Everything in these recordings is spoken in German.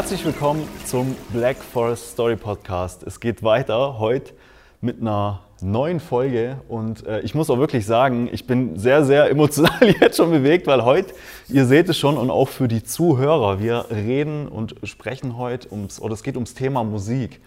Herzlich willkommen zum Black Forest Story Podcast. Es geht weiter heute mit einer neuen Folge und äh, ich muss auch wirklich sagen, ich bin sehr, sehr emotional jetzt schon bewegt, weil heute, ihr seht es schon und auch für die Zuhörer, wir reden und sprechen heute ums, oder es geht ums Thema Musik.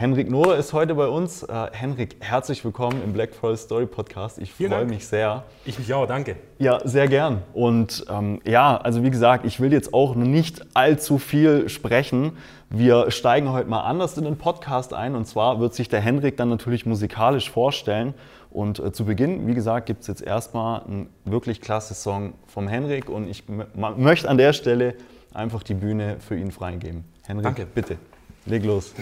Henrik Nohr ist heute bei uns. Äh, Henrik, herzlich willkommen im Black Forest Story Podcast. Ich freue mich sehr. Ich mich auch, danke. Ja, sehr gern. Und ähm, ja, also wie gesagt, ich will jetzt auch nicht allzu viel sprechen. Wir steigen heute mal anders in den Podcast ein. Und zwar wird sich der Henrik dann natürlich musikalisch vorstellen. Und äh, zu Beginn, wie gesagt, gibt es jetzt erstmal einen wirklich klasse Song vom Henrik. Und ich möchte an der Stelle einfach die Bühne für ihn freigeben. Henrik, Danke. bitte, leg los.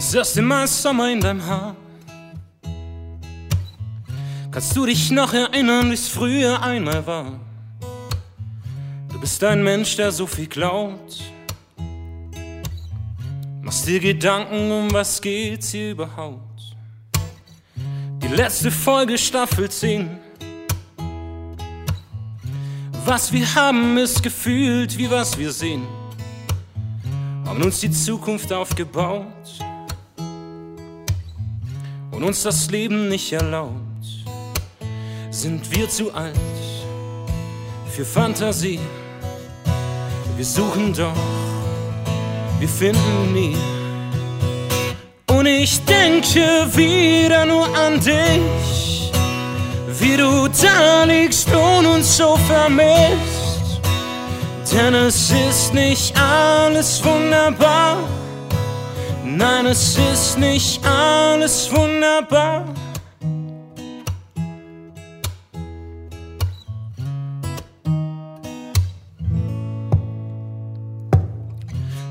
Das erste Mal Sommer in deinem Haar. Kannst du dich noch erinnern, wie es früher einmal war? Du bist ein Mensch, der so viel glaubt. Machst dir Gedanken, um was geht's hier überhaupt? Die letzte Folge Staffel 10. Was wir haben, ist gefühlt wie was wir sehen. Haben uns die Zukunft aufgebaut und uns das Leben nicht erlaubt, sind wir zu alt für Fantasie. Wir suchen doch, wir finden nie. Und ich denke wieder nur an dich, wie du da liegst und uns so vermisst. Denn es ist nicht alles wunderbar Nein, es ist nicht alles wunderbar.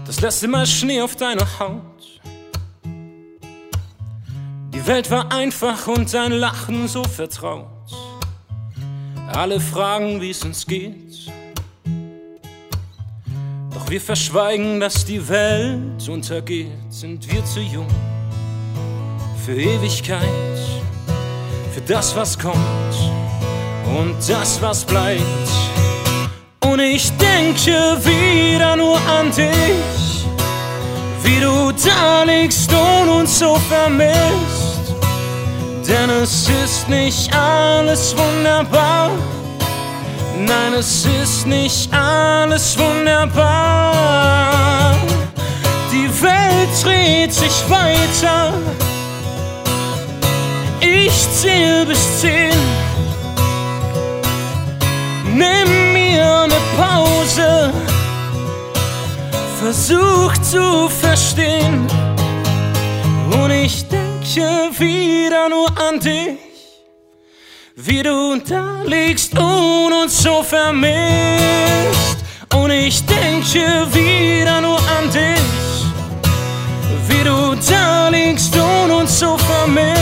Das letzte Mal Schnee auf deiner Haut. Die Welt war einfach und dein Lachen so vertraut. Alle fragen, wie es uns geht. Wir verschweigen, dass die Welt untergeht, sind wir zu jung für Ewigkeit, für das, was kommt und das, was bleibt. Und ich denke wieder nur an dich, wie du da liegst und uns so vermisst. Denn es ist nicht alles wunderbar Nein, es ist nicht alles wunderbar. Die Welt dreht sich weiter. Ich zähl bis zehn. Nimm mir eine Pause. Versuch zu verstehen. Und ich denke wieder nur an dich wie du da liegst und uns so vermisst. Und ich denke wieder nur an dich, wie du da liegst und uns so vermisst.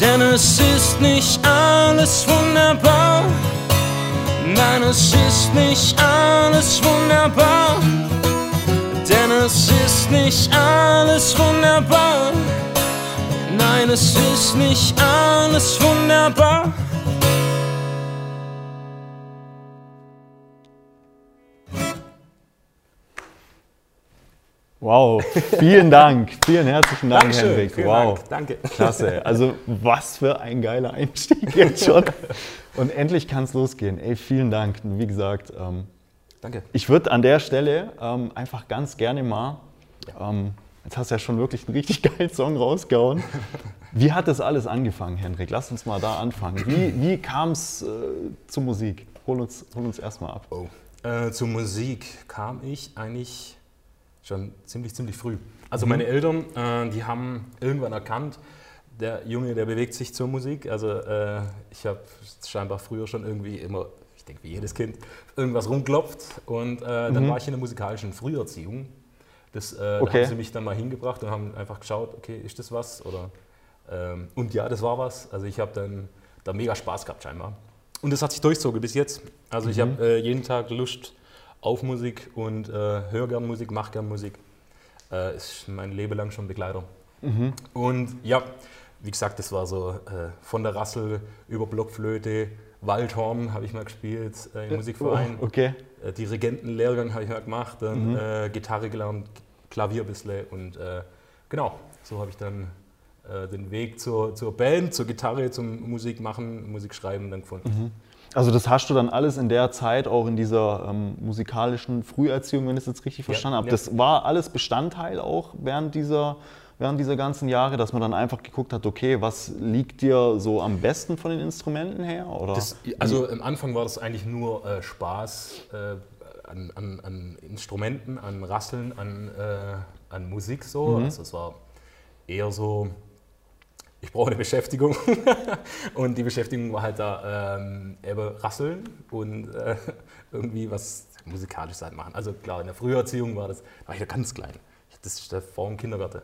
Denn es ist nicht alles wunderbar. Nein, es ist nicht alles wunderbar. Denn es ist nicht alles wunderbar. Nein, es ist nicht alles wunderbar. Wow, vielen Dank, vielen herzlichen Dank, Dankeschön, Henrik. Wow, Dank, danke. Klasse. Also was für ein geiler Einstieg jetzt schon. Und endlich kann es losgehen. Ey, vielen Dank. Wie gesagt, ähm, danke. Ich würde an der Stelle ähm, einfach ganz gerne mal ähm, Jetzt hast du ja schon wirklich einen richtig geilen Song rausgehauen. Wie hat das alles angefangen, Henrik? Lass uns mal da anfangen. Wie, wie kam es äh, zur Musik? Hol uns, hol uns erstmal ab. Oh. Äh, zur Musik kam ich eigentlich schon ziemlich, ziemlich früh. Also mhm. meine Eltern, äh, die haben irgendwann erkannt, der Junge, der bewegt sich zur Musik. Also äh, ich habe scheinbar früher schon irgendwie immer, ich denke wie jedes Kind, irgendwas rumklopft. Und äh, dann mhm. war ich in der musikalischen Früherziehung das, äh, okay. Da haben sie mich dann mal hingebracht und haben einfach geschaut, okay, ist das was? Oder, ähm, und ja, das war was. Also ich habe dann da mega Spaß gehabt scheinbar. Und das hat sich durchzogen bis jetzt. Also mhm. ich habe äh, jeden Tag Lust auf Musik und äh, höre gern Musik, mache gern Musik. Äh, ist mein Leben lang schon Begleiter. Mhm. Und ja, wie gesagt, das war so äh, von der Rassel über Blockflöte, Waldhorn habe ich mal gespielt äh, im Musikverein. Oh, okay. Äh, Dirigentenlehrgang habe ich mal gemacht, dann äh, Gitarre gelernt, Klavier ein bisschen und äh, genau, so habe ich dann äh, den Weg zur, zur Band, zur Gitarre, zum Musik machen, Musik schreiben dann gefunden. Also das hast du dann alles in der Zeit auch in dieser ähm, musikalischen Früherziehung, wenn ich es jetzt richtig verstanden habe. ja. Das war alles Bestandteil auch während dieser, während dieser ganzen Jahre, dass man dann einfach geguckt hat, okay, was liegt dir so am besten von den Instrumenten her? Oder? Das, also am Anfang war das eigentlich nur äh, Spaß äh, an, an, an Instrumenten, an Rasseln, an, äh, an Musik so. Also es war eher so, ich brauche eine Beschäftigung. und die Beschäftigung war halt da ähm, eben Rasseln und äh, irgendwie was Musikalisches halt machen. Also klar, in der Früherziehung war das, da war ich ja ganz klein. Ich- Das ist der vor dem Kindergarten.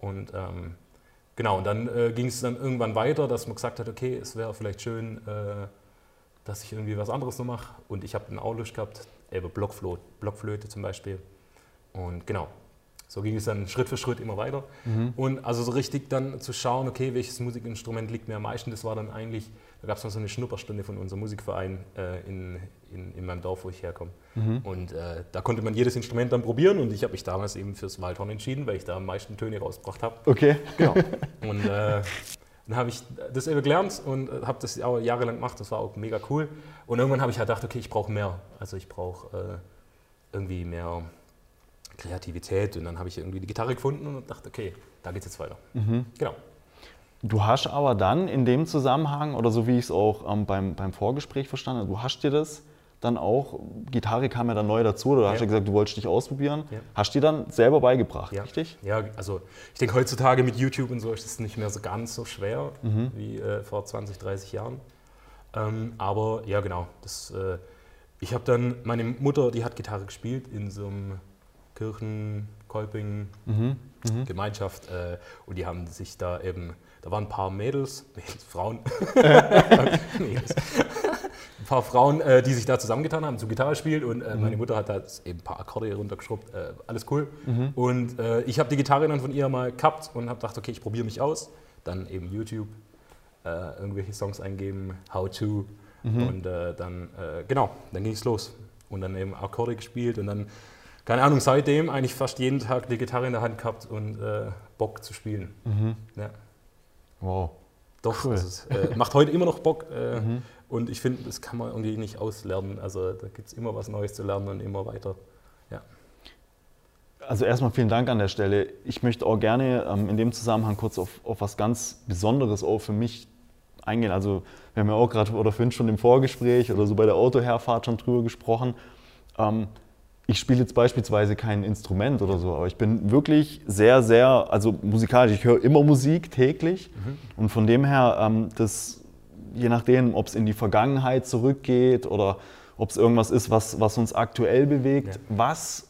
Und ähm, genau, und dann äh, ging es dann irgendwann weiter, dass man gesagt hat, okay, es wäre vielleicht schön, äh, dass ich irgendwie was anderes noch mache. Und ich habe dann auch Lust gehabt, eben Blockflöte zum Beispiel. Und genau, so ging es dann Schritt für Schritt immer weiter. Und also so richtig dann zu schauen, okay, welches Musikinstrument liegt mir am meisten, das war dann eigentlich, da gab es noch so eine Schnupperstunde von unserem Musikverein äh, in, in, in meinem Dorf, wo ich herkomme. Und äh, da konnte man jedes Instrument dann probieren und ich habe mich damals eben fürs Waldhorn entschieden, weil ich da am meisten Töne rausgebracht habe. okay. Genau. Und äh, dann habe ich das eben gelernt und äh, habe das auch jahrelang gemacht. Das war auch mega cool. Und irgendwann habe ich halt gedacht, okay, ich brauche mehr. Also ich brauche äh, irgendwie mehr Kreativität. Und dann habe ich irgendwie die Gitarre gefunden und dachte, okay, da geht's jetzt weiter. Genau. Du hast aber dann in dem Zusammenhang, oder so wie ich es auch ähm, beim, beim Vorgespräch verstanden habe, du hast dir das dann auch, Gitarre kam ja dann neu dazu, oder du hast Ja. ja gesagt, du wolltest dich ausprobieren, Ja. hast dir dann selber beigebracht, Ja. richtig? Ja, also ich denke heutzutage mit YouTube und so ist es nicht mehr so ganz so schwer Mhm. wie äh, vor 20, 30 Jahren. Ähm, aber ja, genau. Das, äh, ich habe dann, meine Mutter, die hat Gitarre gespielt in so einem Kirchenkolping Mhm. Gemeinschaft äh, und die haben sich da eben, da waren ein paar Mädels, Mädels Frauen, Mädels. ein paar Frauen, äh, die sich da zusammengetan haben, zum Gitarre spielt und äh, meine Mutter hat da eben ein paar Akkorde runtergeschrubbt, äh, alles cool. Und äh, ich habe die Gitarre dann von ihr mal gehabt und habe gedacht, okay, ich probiere mich aus. Dann eben YouTube, äh, irgendwelche Songs eingeben, How to und äh, dann, genau, dann ging es los. Und dann eben Akkorde gespielt und dann, keine Ahnung, seitdem eigentlich fast jeden Tag die Gitarre in der Hand gehabt und äh, Bock zu spielen. Ja. Wow. Doch, Cool. also äh, macht heute immer noch Bock äh, und ich finde, das kann man irgendwie nicht auslernen. Also da gibt es immer was Neues zu lernen und immer weiter. Ja. Also erstmal vielen Dank an der Stelle. Ich möchte auch gerne ähm, in dem Zusammenhang kurz auf, auf was ganz Besonderes auch für mich eingehen. Also wir haben ja auch gerade oder vorhin schon im Vorgespräch oder so bei der Autoherfahrt schon drüber gesprochen. Ähm, ich spiele jetzt beispielsweise kein Instrument oder so, aber ich bin wirklich sehr, sehr, also musikalisch, ich höre immer Musik täglich und von dem her, ähm, das, je nachdem, ob es in die Vergangenheit zurückgeht oder ob es irgendwas ist, was, was uns aktuell bewegt, Ja. was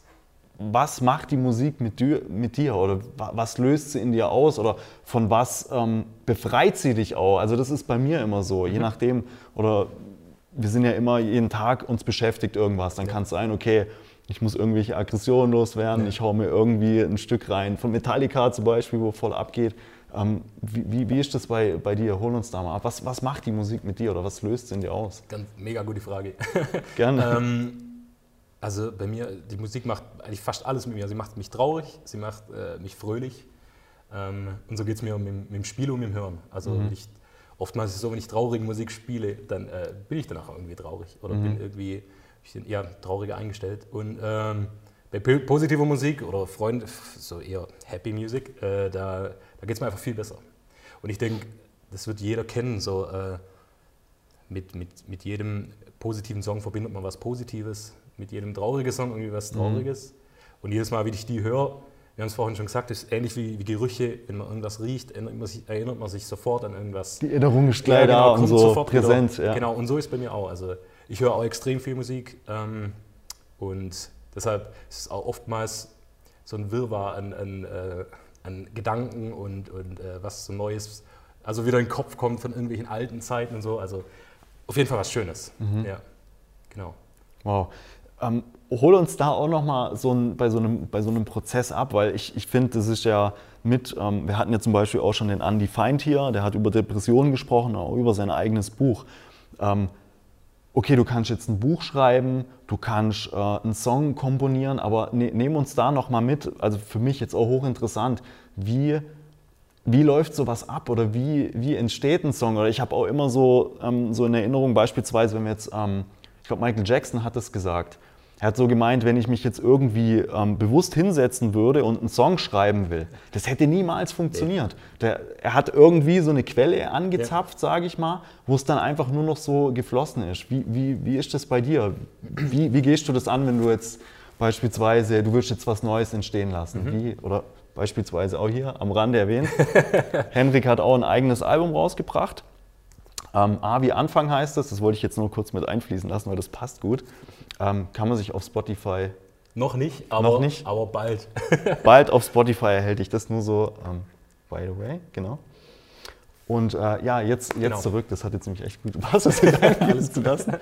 was macht die Musik mit dir, mit dir oder wa- was löst sie in dir aus oder von was ähm, befreit sie dich auch? Also das ist bei mir immer so, je nachdem oder wir sind ja immer jeden Tag uns beschäftigt irgendwas. Dann kann es sein, okay, ich muss irgendwelche Aggressionen loswerden, Ja. ich hau mir irgendwie ein Stück rein. Von Metallica zum Beispiel, wo voll abgeht. Ähm, wie, wie, wie ist das bei, bei dir? Hol uns da mal ab. Was, was macht die Musik mit dir oder was löst sie in dir aus? Ganz mega gute Frage. Gerne. ähm, also bei mir, die Musik macht eigentlich fast alles mit mir. Sie macht mich traurig, sie macht äh, mich fröhlich. Ähm, und so geht es mir mit, dem- mit dem Spiel und mit dem Hören. Also wenn ich, oftmals ist es so, wenn ich traurige Musik spiele, dann äh, bin ich danach irgendwie traurig oder bin irgendwie ich bin eher trauriger eingestellt. Und ähm, bei po- positiver Musik oder Freund, so eher Happy Music, äh, da, da geht es mir einfach viel besser. Und ich denke, das wird jeder kennen, so äh, mit, mit, mit jedem positiven Song verbindet man was Positives, mit jedem traurigen Song irgendwie was Trauriges. Und jedes Mal, wie ich die höre, wir haben es vorhin schon gesagt, ist ähnlich wie, wie Gerüche, wenn man irgendwas riecht, erinnert man, sich, erinnert man sich sofort an irgendwas. Die Erinnerung ist gleich Ja, da genau, und kommt so präsent. Ja. Genau, und so ist bei mir auch. Also ich höre auch extrem viel Musik ähm, und deshalb ist es auch oftmals so ein Wirrwarr an, an, äh, an Gedanken und, und äh, was so Neues, also wieder in den Kopf kommt von irgendwelchen alten Zeiten und so. Also auf jeden Fall was Schönes. Mhm. Ja, genau. Wow. Ähm, hol uns da auch nochmal so ein, bei, so einem, bei so einem Prozess ab, weil ich, ich finde, das ist ja mit, ähm, wir hatten ja zum Beispiel auch schon den Andy Feind hier, der hat über Depressionen gesprochen, auch über sein eigenes Buch. Ähm, okay, du kannst jetzt ein Buch schreiben, du kannst äh, einen Song komponieren, aber ne, nehmen uns da nochmal mit, also für mich jetzt auch hochinteressant, wie, wie läuft sowas ab oder wie, wie entsteht ein Song? Oder ich habe auch immer so, ähm, so in Erinnerung, beispielsweise, wenn wir jetzt, ähm, ich glaube, Michael Jackson hat das gesagt, er hat so gemeint, wenn ich mich jetzt irgendwie ähm, bewusst hinsetzen würde und einen Song schreiben will, das hätte niemals funktioniert. Der, er hat irgendwie so eine Quelle angezapft, sage ich mal, wo es dann einfach nur noch so geflossen ist. Wie, wie, wie ist das bei dir? Wie, wie gehst du das an, wenn du jetzt beispielsweise, du willst jetzt was Neues entstehen lassen? Mhm. Wie, oder beispielsweise auch hier am Rande erwähnt, Henrik hat auch ein eigenes Album rausgebracht. Ähm, A wie Anfang heißt es, das wollte ich jetzt nur kurz mit einfließen lassen, weil das passt gut. Ähm, kann man sich auf Spotify. Noch nicht, aber, noch nicht. aber bald. bald auf Spotify erhält ich das nur so, ähm, by the way, genau. Und äh, ja, jetzt, jetzt genau. zurück, das hat jetzt nämlich echt gut gepasst, das alles zu lassen.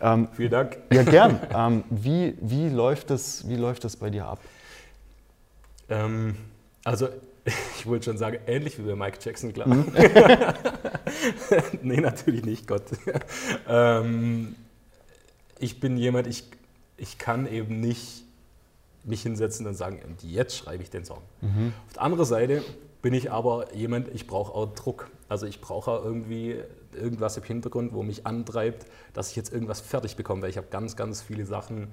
Ähm, Vielen Dank. Ja, gern. Ähm, wie, wie, läuft das, wie läuft das bei dir ab? Ähm, also ich wollte schon sagen, ähnlich wie bei Mike Jackson, klar. Mhm. nee, natürlich nicht, Gott. ähm, ich bin jemand, ich, ich kann eben nicht mich hinsetzen und sagen, und jetzt schreibe ich den Song. Mhm. Auf der anderen Seite bin ich aber jemand, ich brauche auch Druck. Also ich brauche irgendwie irgendwas im Hintergrund, wo mich antreibt, dass ich jetzt irgendwas fertig bekomme, weil ich habe ganz, ganz viele Sachen,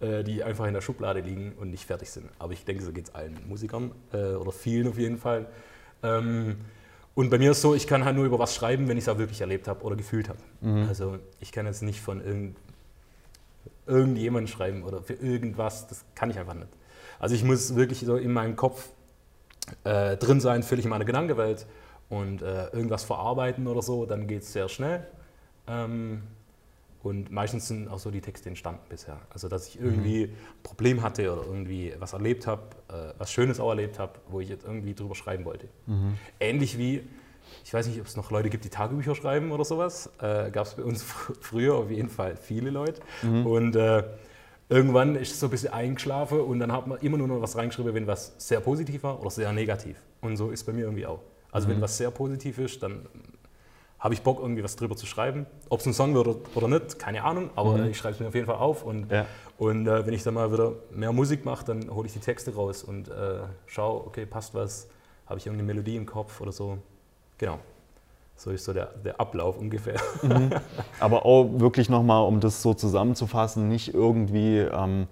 die einfach in der Schublade liegen und nicht fertig sind. Aber ich denke, so geht es allen Musikern äh, oder vielen auf jeden Fall. Ähm, und bei mir ist es so, ich kann halt nur über was schreiben, wenn ich es auch wirklich erlebt habe oder gefühlt habe. Mhm. Also ich kann jetzt nicht von irgend, irgendjemandem schreiben oder für irgendwas, das kann ich einfach nicht. Also ich muss wirklich so in meinem Kopf äh, drin sein, völlig in meiner Gedankenwelt und äh, irgendwas verarbeiten oder so, dann geht es sehr schnell. Ähm, und meistens sind auch so die Texte entstanden bisher. Also, dass ich irgendwie mhm. ein Problem hatte oder irgendwie was erlebt habe, äh, was Schönes auch erlebt habe, wo ich jetzt irgendwie drüber schreiben wollte. Mhm. Ähnlich wie, ich weiß nicht, ob es noch Leute gibt, die Tagebücher schreiben oder sowas. Äh, Gab es bei uns fr früher auf jeden Fall viele Leute. Mhm. Und äh, irgendwann ist es so ein bisschen eingeschlafen und dann hat man immer nur noch was reingeschrieben, wenn was sehr positiv war oder sehr negativ. Und so ist bei mir irgendwie auch. Also, wenn mhm. was sehr positiv ist, dann habe ich Bock, irgendwie was drüber zu schreiben. Ob es ein Song wird oder, nicht, keine Ahnung, aber mhm. ich schreibe es mir auf jeden Fall auf. Und, ja. und äh, wenn ich dann mal wieder mehr Musik mache, dann hole ich die Texte raus und äh, schaue, okay, passt was, habe ich irgendeine Melodie im Kopf oder so. Genau. So ist so der, der Ablauf ungefähr. Mhm. Aber auch wirklich nochmal, um das so zusammenzufassen, nicht irgendwie. Ähm,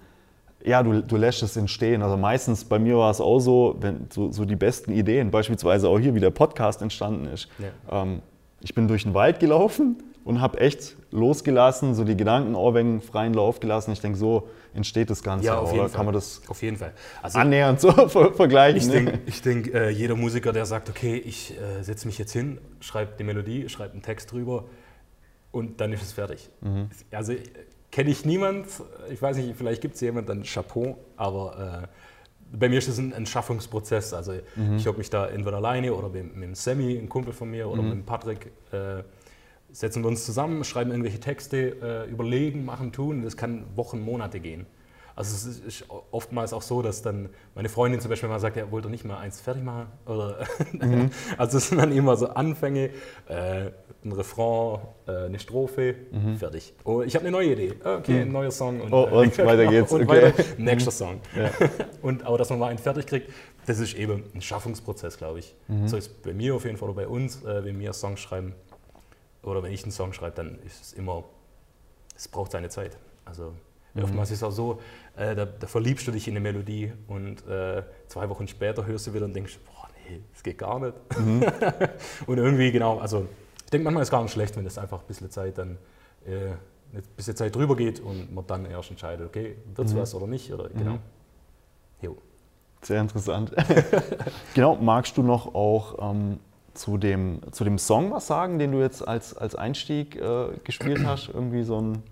ja, du, du lässt es entstehen. Also meistens bei mir war es auch so, wenn so, so die besten Ideen, beispielsweise auch hier, wie der Podcast entstanden ist. Ja. Ähm, ich bin durch den Wald gelaufen und habe echt losgelassen, so die Gedanken wegen freien Lauf gelassen. Ich denke, so entsteht das Ganze. Ja, auf jeden Oder Fall. kann man das auf jeden Fall. Also, annähernd so vergleichen? Ich denke, denk, äh, jeder Musiker, der sagt, okay, ich äh, setze mich jetzt hin, schreibe die Melodie, schreibe einen Text drüber und dann ist es fertig. Mhm. Also kenne ich niemand, ich weiß nicht, vielleicht gibt es jemanden, dann Chapeau, aber äh, bei mir ist es ein, ein Schaffungsprozess. Also mhm. ich habe mich da entweder alleine oder mit, mit dem Sammy, ein Kumpel von mir, oder mhm. mit dem Patrick, äh, setzen wir uns zusammen, schreiben irgendwelche Texte, äh, überlegen, machen, tun. Das kann Wochen, Monate gehen. Also es ist oftmals auch so, dass dann meine Freundin zum Beispiel mal sagt, ja, wollt ihr nicht mal eins fertig machen? Oder mhm. also es sind dann immer so Anfänge, äh, ein Refrain, äh, eine Strophe, mhm. fertig. Oh, ich habe eine neue Idee. Okay, mhm. ein neuer Song. Und, oh, und äh, weiter geht's. und okay. weiter, nächster Song. Ja. und aber dass man mal einen fertig kriegt, das ist eben ein Schaffungsprozess, glaube ich. Mhm. So ist bei mir auf jeden Fall oder bei uns, äh, wenn wir Songs schreiben oder wenn ich einen Song schreibe, dann ist es immer, es braucht seine Zeit. Also mhm. oftmals ist es auch so, äh, da, da, verliebst du dich in eine Melodie und äh, zwei Wochen später hörst du wieder und denkst, boah, nee, das geht gar nicht. Mhm. und irgendwie, genau, also ich denke, manchmal ist es gar nicht schlecht, wenn es einfach ein bisschen Zeit dann äh, ein bisschen Zeit drüber geht und man dann erst entscheidet, okay, wird es mhm. was oder nicht. Oder, genau. Mhm. Jo. Sehr interessant. genau, magst du noch auch ähm, zu, dem, zu dem Song was sagen, den du jetzt als, als Einstieg äh, gespielt hast? Irgendwie so ein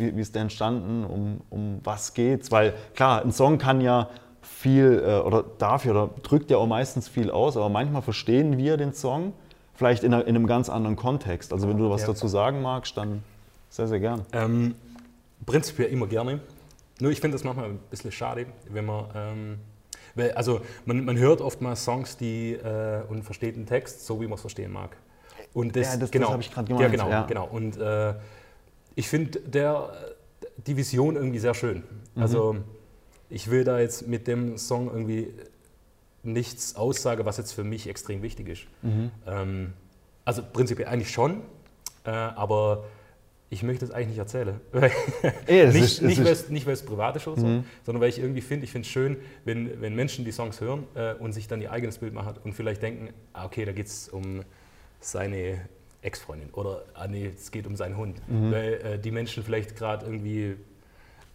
wie, wie ist der entstanden, um, um was geht's? Weil klar, ein Song kann ja viel äh, oder darf ja oder drückt ja auch meistens viel aus, aber manchmal verstehen wir den Song vielleicht in, einem ganz anderen Kontext. Also wenn du was ja. dazu sagen magst, dann sehr, sehr gern. Ähm, prinzipiell immer gerne. Nur ich finde das manchmal ein bisschen schade, wenn man, ähm, weil, also man, man hört oftmals Songs, die äh, und versteht den Text so, wie man es verstehen mag. Und das, Ja, das- das genau, hab ich grad Ja, gemeint, genau, ja. genau. Und äh, ich finde der die Vision irgendwie sehr schön. Mhm. Also ich will da jetzt mit dem Song irgendwie nichts aussage, was jetzt für mich extrem wichtig ist. Mhm. Ähm, also prinzipiell eigentlich schon, äh, aber ich möchte es eigentlich nicht erzählen. Ey, nicht, ist- nicht, ist- weil es, nicht, weil es privat ist oder so, Mhm. sondern weil ich irgendwie finde, ich finde es schön, wenn, wenn Menschen die Songs hören äh, und sich dann ihr eigenes Bild machen und vielleicht denken, ah, okay, da geht es um seine Ex-Freundin oder ah, nee, es geht um seinen Hund. Mhm. Weil äh, die Menschen vielleicht gerade irgendwie,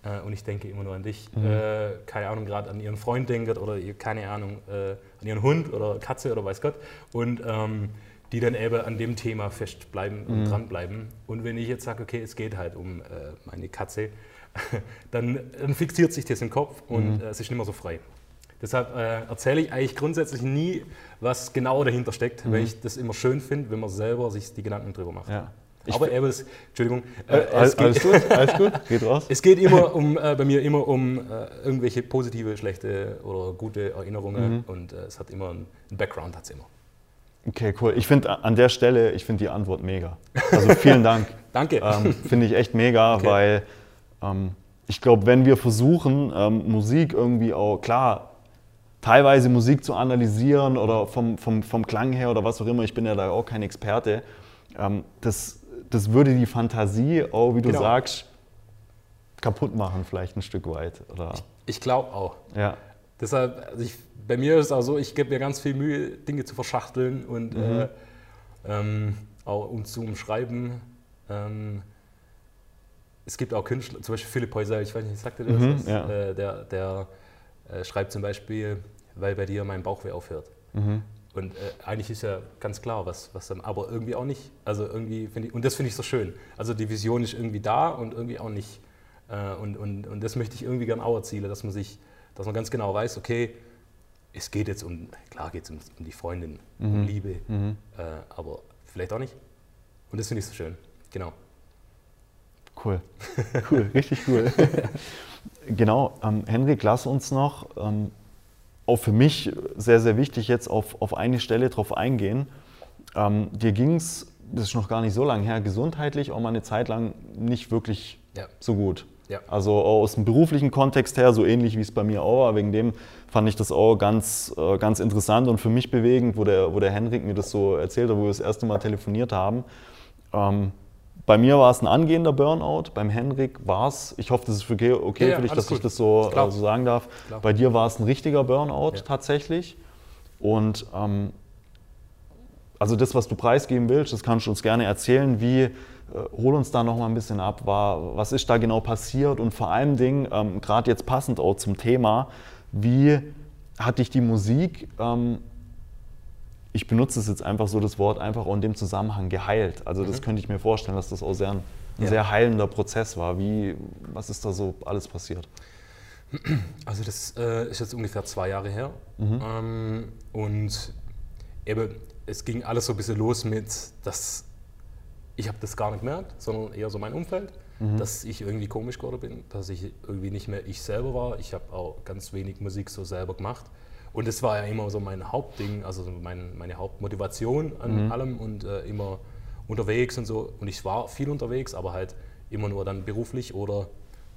äh, und ich denke immer nur an dich, Mhm. äh, keine Ahnung, gerade an ihren Freund denken oder ihr- keine Ahnung, äh, an ihren Hund oder Katze oder weiß Gott. Und ähm, die dann eben an dem Thema festbleiben und Mhm. dranbleiben. Und wenn ich jetzt sage, okay, es geht halt um äh, meine Katze, dann, dann fixiert sich das im Kopf und Mhm. äh, es ist nicht mehr so frei. Deshalb äh, erzähle ich eigentlich grundsätzlich nie, was genau dahinter steckt, weil ich das immer schön finde, wenn man selber sich die Gedanken drüber macht. Mhm. Ja. Ich Aber es- Entschuldigung, Äh, äh, alles, es, alles geht, gut, alles gut, geht raus. es geht immer um, äh, bei mir immer um äh, irgendwelche positive, schlechte oder gute Erinnerungen Mhm. und äh, es hat immer einen, einen Background, hat es immer. Okay, cool. Ich finde an der Stelle, ich finde die Antwort mega. Also vielen Dank. Danke. ähm, finde ich echt mega, Okay. weil ähm, ich glaube, wenn wir versuchen, ähm, Musik irgendwie auch, klar, teilweise Musik zu analysieren oder vom, vom, vom Klang her oder was auch immer, ich bin ja da auch kein Experte, ähm, das, das würde die Fantasie auch, wie du Genau. sagst, kaputt machen vielleicht ein Stück weit. Oder, Ich glaube auch. ja. Deshalb, also ich, bei mir ist es auch so, ich gebe mir ganz viel Mühe, Dinge zu verschachteln und Mhm. äh, ähm, auch um zu umschreiben. Ähm, es gibt auch Künstler, zum Beispiel Philipp Heusel, ich weiß nicht, sagte der Mhm, das? ja. Äh, der der äh, schreibt zum Beispiel, weil bei dir mein Bauchweh aufhört. Mhm. Und äh, eigentlich ist ja ganz klar, was, was dann, aber irgendwie auch nicht. Also irgendwie finde ich, und das finde ich so schön. Also die Vision ist irgendwie da und irgendwie auch nicht. Äh, und, und, und das möchte ich irgendwie gern auch erzielen, dass man sich, dass man ganz genau weiß, okay, es geht jetzt um, klar geht es um, um die Freundin, um Mhm. Liebe, Mhm. äh, aber vielleicht auch nicht. Und das finde ich so schön. Genau. Cool, cool, richtig cool. genau, ähm, Henrik, lass uns noch, ähm, auch für mich sehr, sehr wichtig, jetzt auf, auf eine Stelle drauf eingehen. Ähm, dir ging es, das ist noch gar nicht so lange her, gesundheitlich auch mal eine Zeit lang nicht wirklich Ja. so gut. Ja. Also aus dem beruflichen Kontext her, so ähnlich wie es bei mir auch war. Wegen dem fand ich das auch ganz, äh, ganz interessant und für mich bewegend, wo der, wo der Henrik mir das so erzählt hat, wo wir das erste Mal telefoniert haben. Ähm, bei mir war es ein angehender Burnout, beim Henrik war es, ich hoffe, das ist okay, okay Ja, für dich, dass ich gut. das so, äh, so sagen darf. Klar. Bei dir war es ein richtiger Burnout Ja. tatsächlich. Und ähm, also das, was du preisgeben willst, das kannst du uns gerne erzählen. Wie, äh, hol uns da noch mal ein bisschen ab. War, was ist da genau passiert? Und vor allem Dingen, ähm, gerade jetzt passend auch zum Thema, wie hat dich die Musik, ähm, ich benutze es jetzt einfach so das Wort, einfach auch in dem Zusammenhang geheilt. Also das könnte ich mir vorstellen, dass das auch sehr ein, ein Ja. sehr heilender Prozess war. Wie, was ist da so alles passiert? Also das äh, ist jetzt ungefähr zwei Jahre her. Mhm. Ähm, und eben, es ging alles so ein bisschen los mit, dass ich habe das gar nicht gemerkt, sondern eher so mein Umfeld, Mhm. dass ich irgendwie komisch geworden bin, dass ich irgendwie nicht mehr ich selber war. Ich habe auch ganz wenig Musik so selber gemacht. Und das war ja immer so mein Hauptding, also so mein, meine Hauptmotivation an Mhm. allem und äh, immer unterwegs und so. Und ich war viel unterwegs, aber halt immer nur dann beruflich oder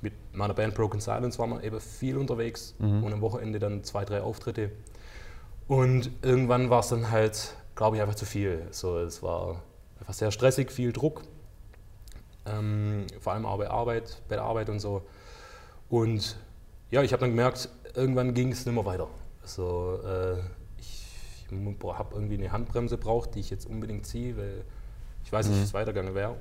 mit meiner Band Broken Silence waren wir eben viel unterwegs Mhm. und am Wochenende dann zwei, drei Auftritte. Und irgendwann war es dann halt, glaube ich, einfach zu viel. So, es war einfach sehr stressig, viel Druck. Ähm, vor allem auch bei Arbeit, bei der Arbeit und so. Und ja, ich habe dann gemerkt, irgendwann ging es nicht mehr weiter. Also, äh, ich habe irgendwie eine Handbremse braucht, die ich jetzt unbedingt ziehe, weil ich weiß nicht, wie es weitergegangen wäre.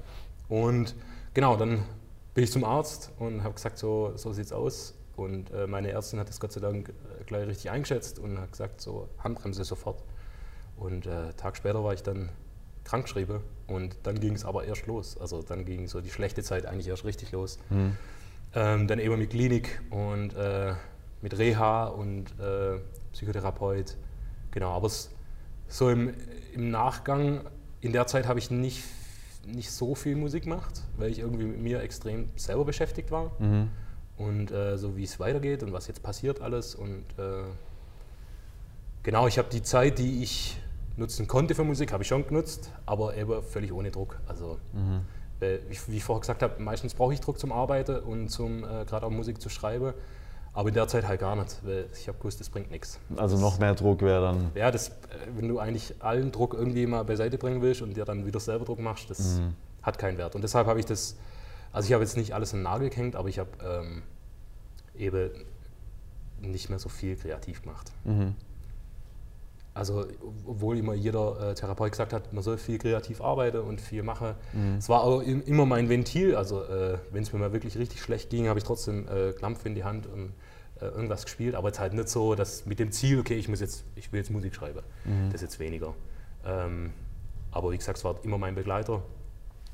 Und genau, dann bin ich zum Arzt und habe gesagt, so, so sieht es aus. Und äh, meine Ärztin hat das Gott sei Dank äh, gleich richtig eingeschätzt und hat gesagt, so Handbremse sofort. Und äh, Tag später war ich dann krankgeschrieben und dann ging es aber erst los. Also dann ging so die schlechte Zeit eigentlich erst richtig los. Ähm, dann eben mit Klinik und äh, mit Reha und äh, Psychotherapeut. Genau, aber es, so im, im Nachgang, in der Zeit habe ich nicht, nicht so viel Musik gemacht, weil ich irgendwie mit mir extrem selber beschäftigt war. Mhm. und äh, so wie es weitergeht und was jetzt passiert alles. Und äh, genau, ich habe die Zeit, die ich nutzen konnte für Musik, habe ich schon genutzt, aber eben völlig ohne Druck. Also mhm. wie ich vorher gesagt habe, meistens brauche ich Druck zum Arbeiten und zum äh, gerade auch Musik zu schreiben. Aber in der Zeit halt gar nicht, weil ich habe gewusst, das bringt nichts. Also noch mehr Druck wäre dann. Ja, das, äh, wenn du eigentlich allen Druck irgendwie mal beiseite bringen willst und dir dann wieder selber Druck machst, das mhm. hat keinen Wert. Und deshalb habe ich das, also ich habe jetzt nicht alles in den Nagel gehängt, aber ich habe ähm, eben nicht mehr so viel kreativ gemacht. Mhm. Also, obwohl immer jeder äh, Therapeut gesagt hat, man soll viel kreativ arbeiten und viel machen. Mhm. Es war auch immer mein Ventil. Also, äh, wenn es mir mal wirklich richtig schlecht ging, habe ich trotzdem äh, Klampf in die Hand und irgendwas gespielt. Aber es halt nicht so, dass mit dem Ziel, okay, ich, muss jetzt, ich will jetzt Musik schreiben. Mhm. Das ist jetzt weniger. Ähm, aber wie gesagt, es war immer mein Begleiter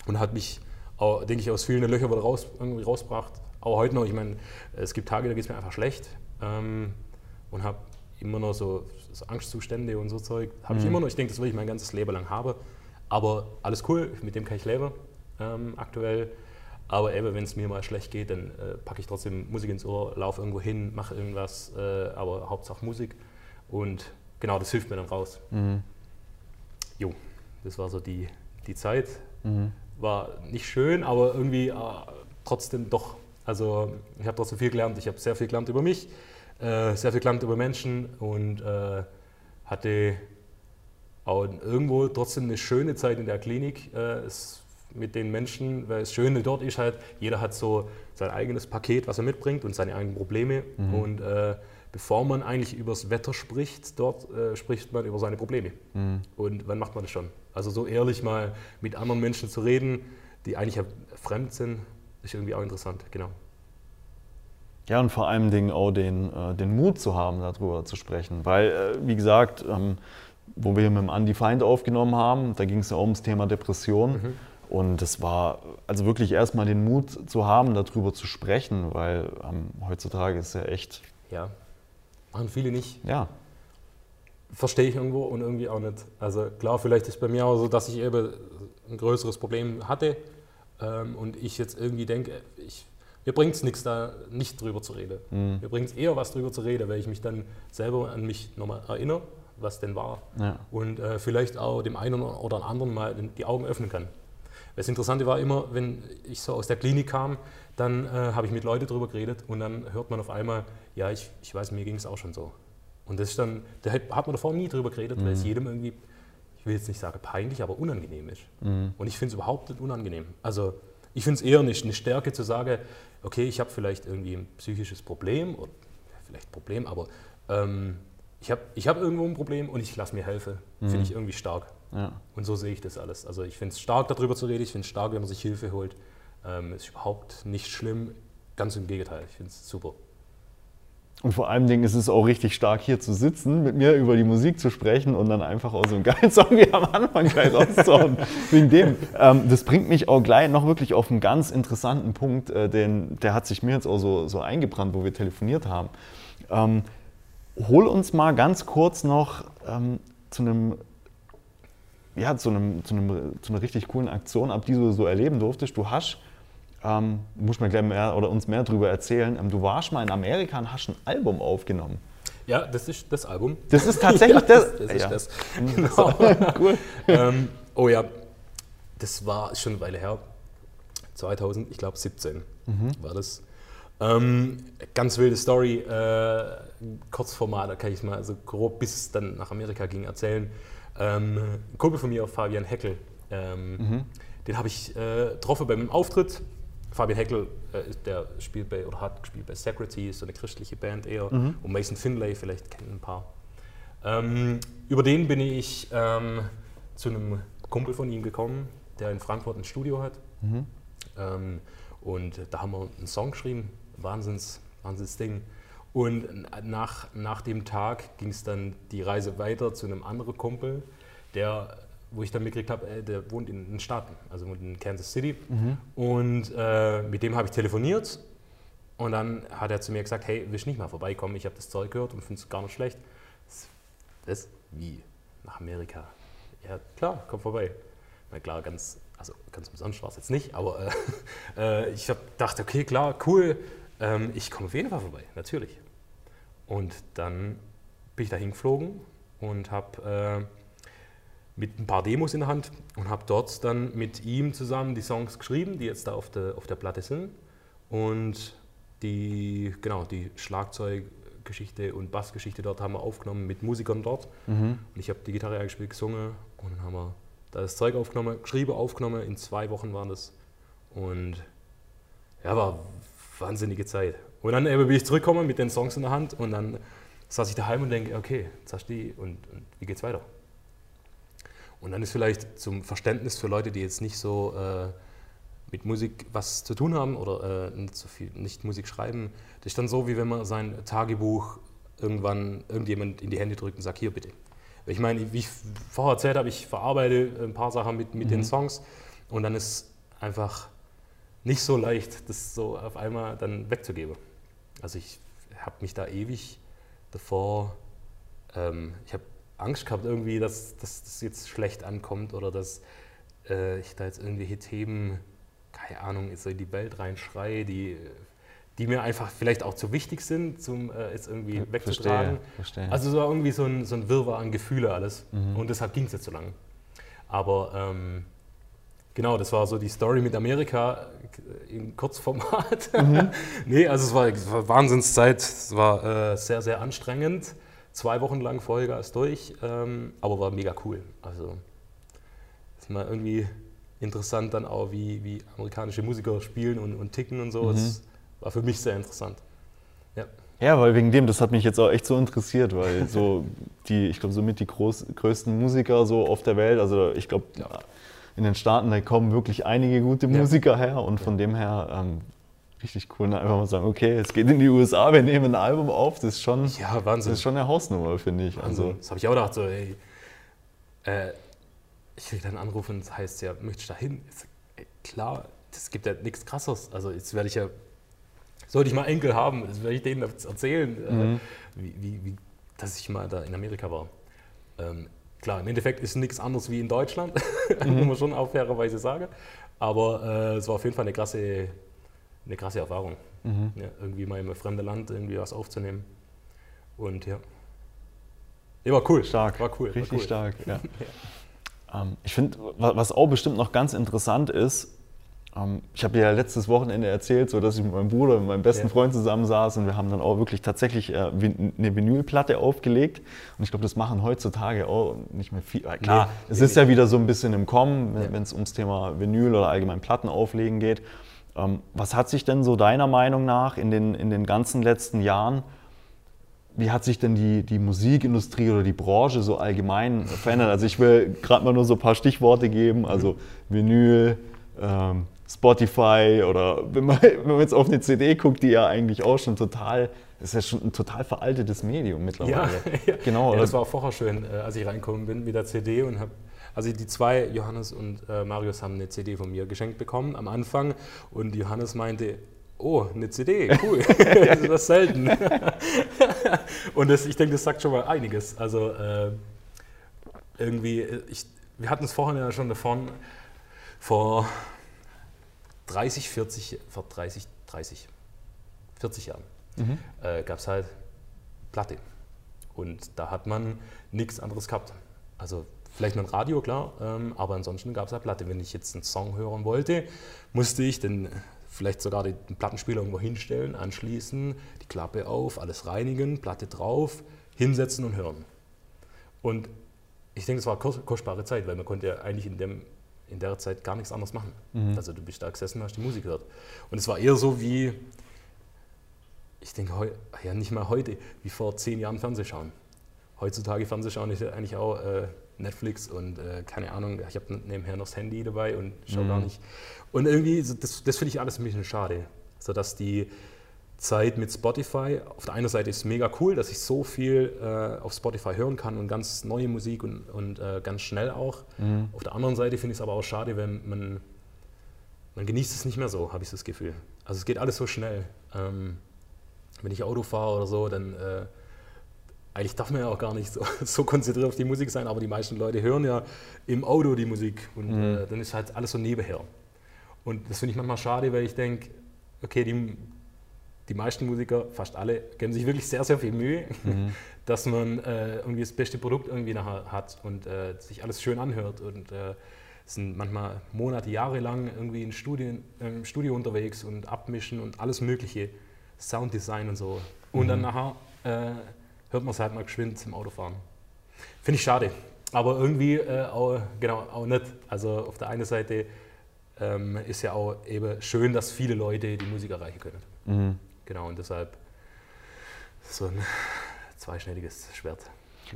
und hat mich, auch, denke ich, aus vielen Löchern wieder raus, irgendwie rausgebracht. Auch heute noch. Ich meine, es gibt Tage, da geht es mir einfach schlecht ähm, und habe immer noch so, so Angstzustände und so Zeug. Habe mhm. ich immer noch. Ich denke, das will ich mein ganzes Leben lang haben. Aber alles cool, mit dem kann ich leben ähm, aktuell. Aber eben, wenn es mir mal schlecht geht, dann äh, packe ich trotzdem Musik ins Ohr, laufe irgendwo hin, mache irgendwas, äh, aber Hauptsache Musik. Und genau, das hilft mir dann raus. Mhm. Jo, das war so die, die Zeit. Mhm. War nicht schön, aber irgendwie äh, trotzdem doch. Also ich habe trotzdem viel gelernt. Ich habe sehr viel gelernt über mich, äh, sehr viel gelernt über Menschen und äh, hatte auch irgendwo trotzdem eine schöne Zeit in der Klinik äh, es, mit den Menschen, weil das Schöne dort ist halt, jeder hat so sein eigenes Paket, was er mitbringt und seine eigenen Probleme. Mhm. Und äh, bevor man eigentlich über das Wetter spricht, dort äh, spricht man über seine Probleme. Mhm. Und wann macht man das schon? Also so ehrlich mal mit anderen Menschen zu reden, die eigentlich ja fremd sind, ist irgendwie auch interessant, genau. Ja, und vor allem Dingen auch den, äh, den Mut zu haben, darüber zu sprechen. Weil, äh, wie gesagt, ähm, wo wir mit dem Andy Feind aufgenommen haben, da ging es ja auch ums Thema Depression. Mhm. Und es war also wirklich erstmal den Mut zu haben, darüber zu sprechen, weil ähm, heutzutage ist ja echt. Ja, machen viele nicht. Ja. Verstehe ich irgendwo und irgendwie auch nicht. Also klar, vielleicht ist bei mir auch so, dass ich eben ein größeres Problem hatte ähm, und ich jetzt irgendwie denke, ich mir bringt es nichts, da nicht drüber zu reden. Mhm. Mir bringt es eher was drüber zu reden, weil ich mich dann selber an mich nochmal erinnere, was denn war. Ja. Und äh, vielleicht auch dem einen oder anderen mal die Augen öffnen kann. Das Interessante war immer, wenn ich so aus der Klinik kam, dann äh, habe ich mit Leuten drüber geredet und dann hört man auf einmal, ja, ich, ich weiß, mir ging es auch schon so. Und das ist dann, da hat man davor nie drüber geredet, mhm. weil es mhm. jedem irgendwie, ich will jetzt nicht sagen peinlich, aber unangenehm ist. Mhm. Und ich finde es überhaupt nicht unangenehm. Also ich finde es eher nicht eine Stärke zu sagen, okay, ich habe vielleicht irgendwie ein psychisches Problem, oder vielleicht ein Problem, aber ähm, ich habe ich hab irgendwo ein Problem und ich lasse mir helfen. Mhm. Finde ich irgendwie stark. Ja. Und so sehe ich das alles. Also ich finde es stark, darüber zu reden. Ich finde es stark, wenn man sich Hilfe holt. Ähm, ist überhaupt nicht schlimm. Ganz im Gegenteil. Ich finde es super. Und vor allen Dingen ist es auch richtig stark, hier zu sitzen, mit mir über die Musik zu sprechen und dann einfach auch so einen geilen Song wie am Anfang gleich rauszuhauen. Wegen dem. Ähm, das bringt mich auch gleich noch wirklich auf einen ganz interessanten Punkt, äh, den, der hat sich mir jetzt auch so, so eingebrannt, wo wir telefoniert haben. Ähm, hol uns mal ganz kurz noch ähm, zu einem ja, zu, einem, zu, einem, zu einer richtig coolen Aktion ab, die du so erleben durftest. Du hast ähm, musst mir gleich mehr oder uns mehr darüber erzählen. Ähm, du warst mal in Amerika und hast ein Album aufgenommen. Ja, das ist das Album. Das ist tatsächlich ja, das. Das, das ja. ist das. Genau. cool. ähm, oh ja, das war schon eine Weile her. 2000, ich glaube 17 mhm. war das. Ähm, ganz wilde Story, äh, Kurzformat, da kann ich mal so grob, bis es dann nach Amerika ging, erzählen. Ähm, ein Kumpel von mir, Fabian Heckel, ähm, mhm. den habe ich äh, getroffen beim Auftritt Fabian Heckel, äh, der spielt bei oder hat gespielt bei Secretary, so eine christliche Band eher. Mhm. Und Mason Finlay, vielleicht kennen ein paar. Ähm, über den bin ich ähm, zu einem Kumpel von ihm gekommen, der in Frankfurt ein Studio hat. Mhm. Ähm, und da haben wir einen Song geschrieben, Wahnsinns, Wahnsinns Ding. Und nach, nach dem Tag ging es dann die Reise weiter zu einem anderen Kumpel, der wo ich dann mitgekriegt habe, äh, der wohnt in den Staaten, also in Kansas City. Mhm. Und äh, mit dem habe ich telefoniert und dann hat er zu mir gesagt, hey, willst du nicht mal vorbeikommen? Ich habe das Zeug gehört und finde es gar nicht schlecht. Das? Wie? Nach Amerika? Ja, klar, komm vorbei. Na klar, ganz, also ganz umsonst war es jetzt nicht, aber äh, äh ich habe gedacht, okay, klar, cool. ähm, ich komme auf jeden Fall vorbei, natürlich. Und dann bin ich da hingeflogen und habe äh, mit ein paar Demos in der Hand und habe dort dann mit ihm zusammen die Songs geschrieben, die jetzt da auf der, auf der Platte sind. Und die, genau, die Schlagzeuggeschichte und Bassgeschichte dort haben wir aufgenommen mit Musikern dort. Mhm. Und ich habe die Gitarre eingespielt, gesungen und dann haben wir da das Zeug aufgenommen, geschrieben, aufgenommen. In zwei Wochen waren das. Und ja, war wahnsinnige Zeit. Und dann bin ich zurückgekommen mit den Songs in der Hand und dann saß ich daheim und denke, okay, jetzt hast du die und, und wie geht's weiter? Und dann ist vielleicht zum Verständnis für Leute, die jetzt nicht so äh, mit Musik was zu tun haben oder äh, nicht so viel, nicht Musik schreiben, das ist dann so, wie wenn man sein Tagebuch irgendwann irgendjemand in die Hände drückt und sagt, hier bitte. Ich meine, wie ich vorher erzählt habe, ich verarbeite ein paar Sachen mit, mit mhm. den Songs und dann ist einfach nicht so leicht, das so auf einmal dann wegzugeben. Also ich habe mich da ewig davor, ähm, ich habe Angst gehabt irgendwie, dass, dass das jetzt schlecht ankommt oder dass äh, ich da jetzt irgendwelche Themen, keine Ahnung, so in die Welt reinschreie, die, die mir einfach vielleicht auch zu wichtig sind, zum äh, jetzt irgendwie ja, wegzutragen. Verstehe, verstehe. Also so irgendwie so ein, so ein Wirrwarr an Gefühle alles. Mhm. Und deshalb ging es jetzt so lange. Aber ähm, Genau, das war so die Story mit Amerika in Kurzformat. Mhm. nee, also es war, es war Wahnsinnszeit, es war äh, sehr, sehr anstrengend. Zwei Wochen lang Vollgas durch, ähm, aber war mega cool. Also ist mal irgendwie interessant dann auch, wie, wie amerikanische Musiker spielen und, und ticken und so. Mhm. Das war für mich sehr interessant. Ja. Ja, weil wegen dem, das hat mich jetzt auch echt so interessiert, weil so die, ich glaube, somit die groß, größten Musiker so auf der Welt, also ich glaube, ja in den Staaten, da kommen wirklich einige gute Musiker her und von dem her ähm, richtig cool, ne? einfach mal sagen, okay, es geht in die USA, wir nehmen ein Album auf, das ist schon, ja, Wahnsinn. Das ist schon eine Hausnummer, finde ich. Also, das habe ich auch gedacht, so, ey, äh, ich kriege dann einen Anruf und das heißt ja, möchtest du da hin? Klar, es gibt ja nichts krasses. Also jetzt werde ich ja, sollte ich mal Enkel haben, das werde ich denen erzählen, äh, mhm. äh, wie, wie, wie, dass ich mal da in Amerika war. Ähm, Klar, im Endeffekt ist nichts anderes wie in Deutschland, mhm. muss man schon auf fairerweise sagen. Aber äh, es war auf jeden Fall eine krasse, eine krasse Erfahrung, mhm. ja, irgendwie mal im fremden Land irgendwie was aufzunehmen. Und ja. Ja, war cool. Stark. War cool. Richtig war cool. stark, ja. ja. Ähm, ich finde, was auch bestimmt noch ganz interessant ist, ich habe ja letztes Wochenende erzählt, so dass ich mit meinem Bruder und meinem besten ja. Freund zusammensaß und wir haben dann auch wirklich tatsächlich äh, eine Vinylplatte aufgelegt. Und ich glaube, das machen heutzutage auch nicht mehr viel. Klar, nee, es nee, ist ja wieder so ein bisschen im Kommen, wenn es ums Thema Vinyl oder allgemein Platten auflegen geht. Ähm, was hat sich denn so deiner Meinung nach in den, in den ganzen letzten Jahren, wie hat sich denn die, die Musikindustrie oder die Branche so allgemein verändert? Also ich will gerade mal nur so ein paar Stichworte geben, also mhm. Vinyl, ähm, Spotify oder wenn man, wenn man jetzt auf eine CD guckt, die ja eigentlich auch schon total, das ist ja schon ein total veraltetes Medium mittlerweile. Ja, genau. Ja, das war auch vorher schön, äh, als ich reinkommen bin mit der CD und habe also die zwei, Johannes und äh, Marius, haben eine CD von mir geschenkt bekommen am Anfang und Johannes meinte, oh, eine CD, cool, das ist das selten. und das, ich denke, das sagt schon mal einiges. Also äh, irgendwie, äh, ich, wir hatten es vorhin ja schon davon, vor 30, 40, vor 30, 30, 40 Jahren mhm. äh, gab es halt Platte. Und da hat man nichts anderes gehabt. Also vielleicht ein Radio, klar, ähm, aber ansonsten gab es halt Platte. Wenn ich jetzt einen Song hören wollte, musste ich den vielleicht sogar den Plattenspieler irgendwo hinstellen, anschließen, die Klappe auf, alles reinigen, Platte drauf, hinsetzen und hören. Und ich denke, es war kostbare Zeit, weil man konnte ja eigentlich in dem in der Zeit gar nichts anderes machen. Mhm. Also du bist da gesessen und hast die Musik gehört. Und es war eher so wie, ich denke, ja nicht mal heute, wie vor zehn Jahren Fernsehschauen. Heutzutage Fernsehschauen ist eigentlich auch äh, Netflix und äh, keine Ahnung, ich habe nebenher noch das Handy dabei und schaue mhm. gar nicht. Und irgendwie, das, das finde ich alles ein bisschen schade, sodass die Zeit mit Spotify. Auf der einen Seite ist es mega cool, dass ich so viel äh, auf Spotify hören kann und ganz neue Musik und, und äh, ganz schnell auch. Mhm. Auf der anderen Seite finde ich es aber auch schade, wenn man, man genießt es nicht mehr so, habe ich das Gefühl. Also es geht alles so schnell. Ähm, wenn ich Auto fahre oder so, dann äh, eigentlich darf man ja auch gar nicht so, so, konzentriert auf die Musik sein, aber die meisten Leute hören ja im Auto die Musik und mhm. Äh, dann ist halt alles so nebenher. Und das finde ich manchmal schade, weil ich denke, okay, die die meisten Musiker, fast alle, geben sich wirklich sehr, sehr viel Mühe, mhm. dass man äh, irgendwie das beste Produkt irgendwie nachher hat und äh, sich alles schön anhört und äh, sind manchmal Monate, Jahre lang irgendwie in Studien, im Studio unterwegs und abmischen und alles mögliche, Sounddesign und so. Und mhm. dann nachher äh, hört man es halt mal geschwind zum Autofahren. Finde ich schade, aber irgendwie äh, auch, genau, auch nicht. Also auf der einen Seite ähm, ist ja auch eben schön, dass viele Leute die Musik erreichen können. Mhm. Genau, und deshalb so ein zweischneidiges Schwert.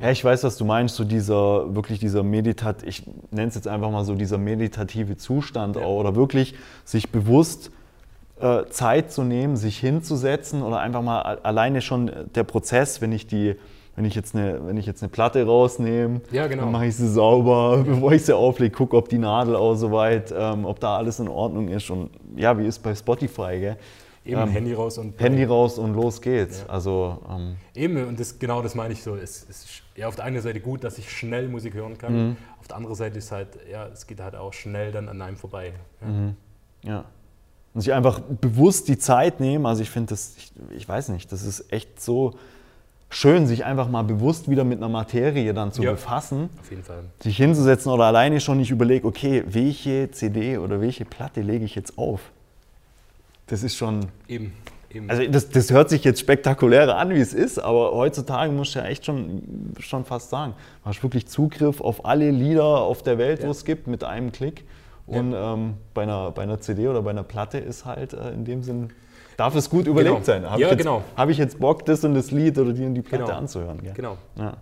Ja, ich weiß, was du meinst, so dieser, wirklich dieser Meditat, ich nenne es jetzt einfach mal so dieser meditative Zustand ja. auch, oder wirklich sich bewusst äh, Zeit zu nehmen, sich hinzusetzen oder einfach mal alleine schon der Prozess, wenn ich die, wenn ich jetzt eine, wenn ich jetzt eine Platte rausnehme, ja, genau. dann mache ich sie sauber, bevor ich sie auflege, gucke, ob die Nadel auch soweit, ähm, ob da alles in Ordnung ist und ja, wie ist bei Spotify, gell? Eben ähm, Handy raus und Handy raus und los geht's. Ja. Also ähm, eben und das, genau das meine ich so. Es ist ja auf der einen Seite gut, dass ich schnell Musik hören kann. Mhm. Auf der anderen Seite ist halt ja, es geht halt auch schnell dann an einem vorbei. Ja. Mhm. ja. Und sich einfach bewusst die Zeit nehmen. Also ich finde das, ich, ich, weiß nicht, das ist echt so schön, sich einfach mal bewusst wieder mit einer Materie dann zu ja, befassen. Auf jeden Fall. Sich hinzusetzen oder alleine schon nicht überlege, okay, welche CD oder welche Platte lege ich jetzt auf? Das ist schon. Eben. Eben. Also das, das, hört sich jetzt spektakulärer an, wie es ist, aber heutzutage muss ich ja echt schon, schon fast sagen, du hast wirklich Zugriff auf alle Lieder auf der Welt, ja. wo es gibt, mit einem Klick. Und ja. ähm, bei, einer, bei einer CD oder bei einer Platte ist halt äh, in dem Sinn, darf es gut überlegt genau. sein. Habe ja, ich, genau. hab ich jetzt Bock, das und das Lied oder die und die Platte genau. anzuhören? Gell? Genau. Ja.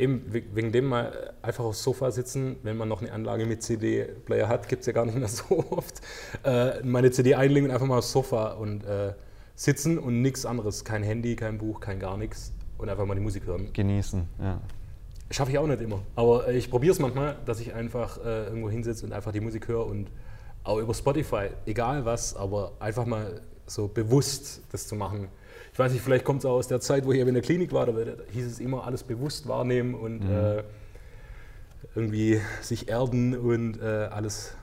Eben wegen dem mal einfach aufs Sofa sitzen, wenn man noch eine Anlage mit CD-Player hat, gibt es ja gar nicht mehr so oft. Äh, meine CD einlegen und einfach mal aufs Sofa und äh, sitzen und nichts anderes. Kein Handy, kein Buch, kein gar nichts und einfach mal die Musik hören. Genießen, ja. Schaffe ich auch nicht immer. Aber äh, ich probiere es manchmal, dass ich einfach äh, irgendwo hinsetze und einfach die Musik höre und auch über Spotify, egal was, aber einfach mal so bewusst das zu machen weiß nicht, vielleicht kommt es auch aus der Zeit, wo ich in der Klinik war, da hieß es immer alles bewusst wahrnehmen und mhm. äh, irgendwie sich erden und äh, alles,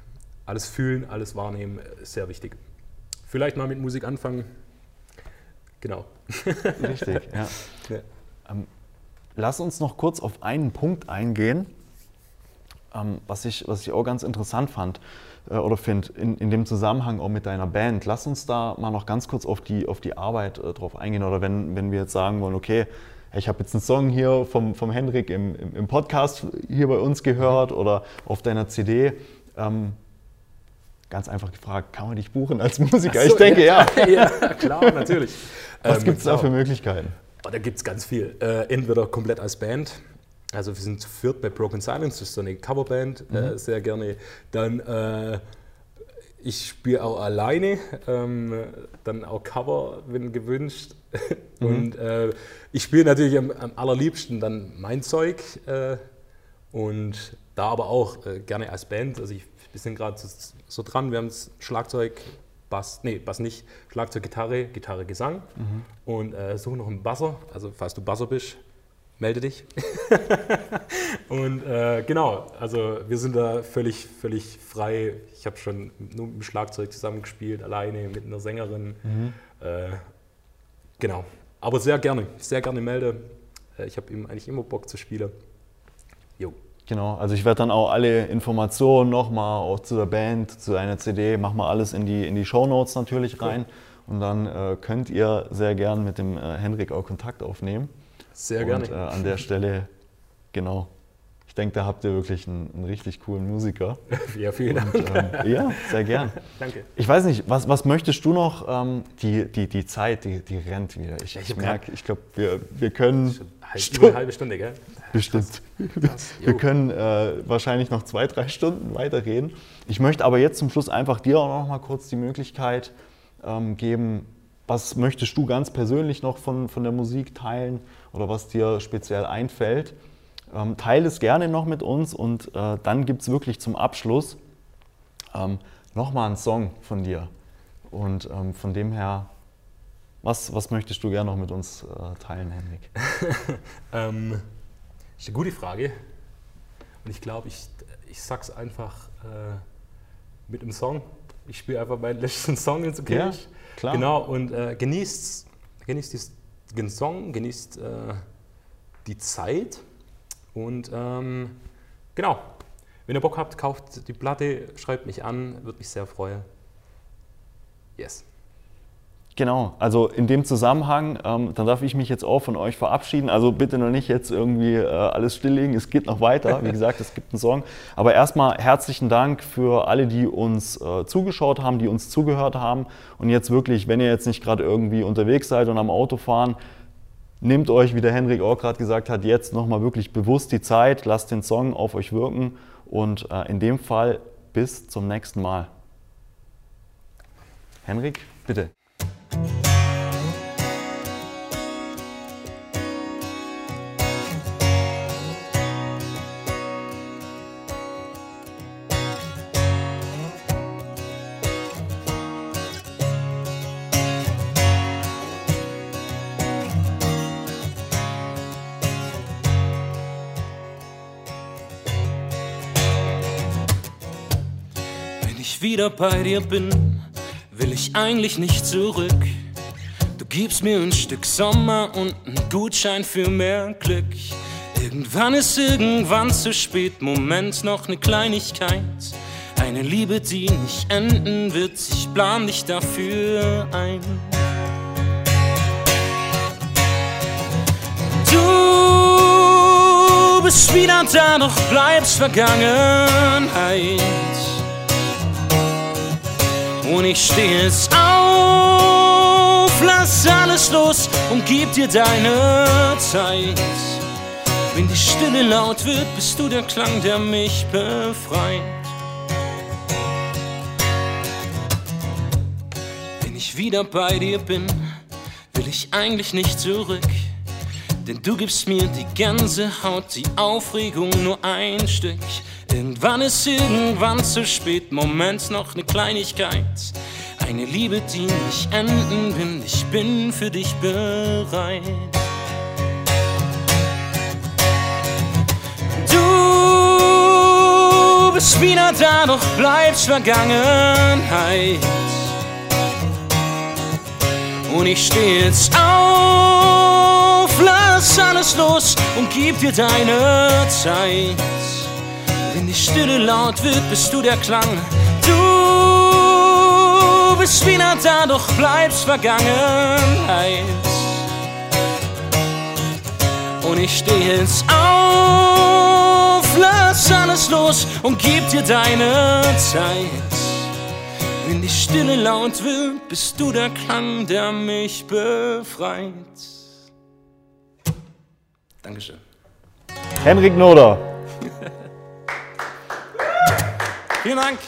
alles fühlen, alles wahrnehmen, ist sehr wichtig. Vielleicht mal mit Musik anfangen. Genau. Richtig, ja. ja. Ähm, lass uns noch kurz auf einen Punkt eingehen, ähm, was, ich, was ich auch ganz interessant fand äh, oder finde in, in dem Zusammenhang auch mit deiner Band. Lass uns da mal noch ganz kurz auf die, auf die Arbeit äh, drauf eingehen oder wenn, wenn wir jetzt sagen wollen, okay, ich habe jetzt einen Song hier vom, vom Hendrik im, im, im, Podcast hier bei uns gehört oder auf deiner CD. Ähm, ganz einfach gefragt, kann man dich buchen als Musiker? So, ich denke ja. Ja, ja klar, natürlich. Was ähm, gibt es da für Möglichkeiten? Oh, da gibt es ganz viel. Äh, entweder komplett als Band, also wir sind zu viert bei Broken Silence, das ist so eine Coverband, äh, mhm. äh, sehr gerne. Dann äh, ich spiele auch alleine, ähm, dann auch Cover, wenn gewünscht. Mhm. Und äh, ich spiele natürlich am, am, allerliebsten dann mein Zeug äh, und da aber auch äh, gerne als Band. Also ich, wir sind gerade so, so, dran, wir haben Schlagzeug, Bass, nee, Bass nicht, Schlagzeug, Gitarre, Gitarre, Gesang mhm. und suchen noch einen Basser, also falls du Basser bist, melde dich. und äh, genau, also wir sind da völlig, völlig frei. Ich habe schon nur mit dem Schlagzeug zusammengespielt, alleine mit einer Sängerin. Mhm. Äh, genau, aber sehr gerne, sehr gerne melde. Äh, ich habe eigentlich immer Bock zu spielen. Jo. Genau, also ich werde dann auch alle Informationen nochmal auch zu der Band, zu einer CD, mach mal alles in die, in die Show Notes natürlich rein. Cool. Und dann äh, könnt ihr sehr gern mit dem äh, Henrik auch Kontakt aufnehmen. Sehr gerne. Und äh, an der Stelle, genau. Ich denke, da habt ihr wirklich einen, einen richtig coolen Musiker. Ja, vielen Dank. Und, ähm, ja, sehr gern. Danke. Ich weiß nicht, was, was möchtest du noch? Ähm, die, die, die Zeit, die, die rennt wieder. Ich, ich merke, ich glaube, wir, wir können. Halb, eine halbe Stunde, gell? Bestimmt. Krass. Wir können äh, wahrscheinlich noch zwei, drei Stunden weiterreden. Ich möchte aber jetzt zum Schluss einfach dir auch noch mal kurz die Möglichkeit ähm, geben, was möchtest du ganz persönlich noch von, von der Musik teilen? Oder was dir speziell einfällt. Ähm, teile es gerne noch mit uns und äh, dann gibt es wirklich zum Abschluss ähm, nochmal einen Song von dir. Und ähm, von dem her, was, was möchtest du gerne noch mit uns äh, teilen, Henrik? ähm, das ist eine gute Frage. Und ich glaube, ich, ich sag's einfach äh, mit dem Song Ich spiele einfach meinen letzten Song in der Ja, klar. Genau, und äh, genießt, genießt den Song, genießt äh, die Zeit. Und ähm, genau, wenn ihr Bock habt, kauft die Platte, schreibt mich an, würde mich sehr freuen. Yes. Genau, also in dem Zusammenhang, ähm, dann darf ich mich jetzt auch von euch verabschieden. Also bitte noch nicht jetzt irgendwie äh, alles stilllegen, es geht noch weiter. Wie gesagt, es gibt einen Song. Aber erstmal herzlichen Dank für alle, die uns äh, zugeschaut haben, die uns zugehört haben. Und jetzt wirklich, wenn ihr jetzt nicht gerade irgendwie unterwegs seid und am Auto fahren, nehmt euch, wie der Henrik auch gerade gesagt hat, jetzt nochmal wirklich bewusst die Zeit, lasst den Song auf euch wirken und äh, in dem Fall bis zum nächsten Mal. Henrik, bitte. Wieder bei dir bin, will ich eigentlich nicht zurück. Du gibst mir ein Stück Sommer und einen Gutschein für mehr Glück. Irgendwann ist irgendwann zu spät, Moment noch eine Kleinigkeit. Eine Liebe, die nicht enden wird, ich plan dich dafür ein. Du bist wieder da, doch bleibst Vergangenheit. Und ich steh jetzt auf, lass alles los und gib dir deine Zeit. Wenn die Stille laut wird, bist du der Klang, der mich befreit. Wenn ich wieder bei dir bin, will ich eigentlich nicht zurück. Denn du gibst mir die Gänsehaut, die Aufregung nur ein Stück. Irgendwann ist irgendwann zu spät, Moment noch eine Kleinigkeit. Eine Liebe, die nicht enden will, ich bin für dich bereit. Du bist wieder da, doch bleibst Vergangenheit. Und ich steh jetzt auf, lass alles los und gib dir deine Zeit. Stille laut wird, bist du der Klang. Du bist wieder da, doch bleibst Vergangenheit. Und ich steh jetzt auf, lass alles los und gib dir deine Zeit. Wenn die Stille laut wird, bist du der Klang, der mich befreit. Dankeschön. Henrik Noder. Vielen Dank.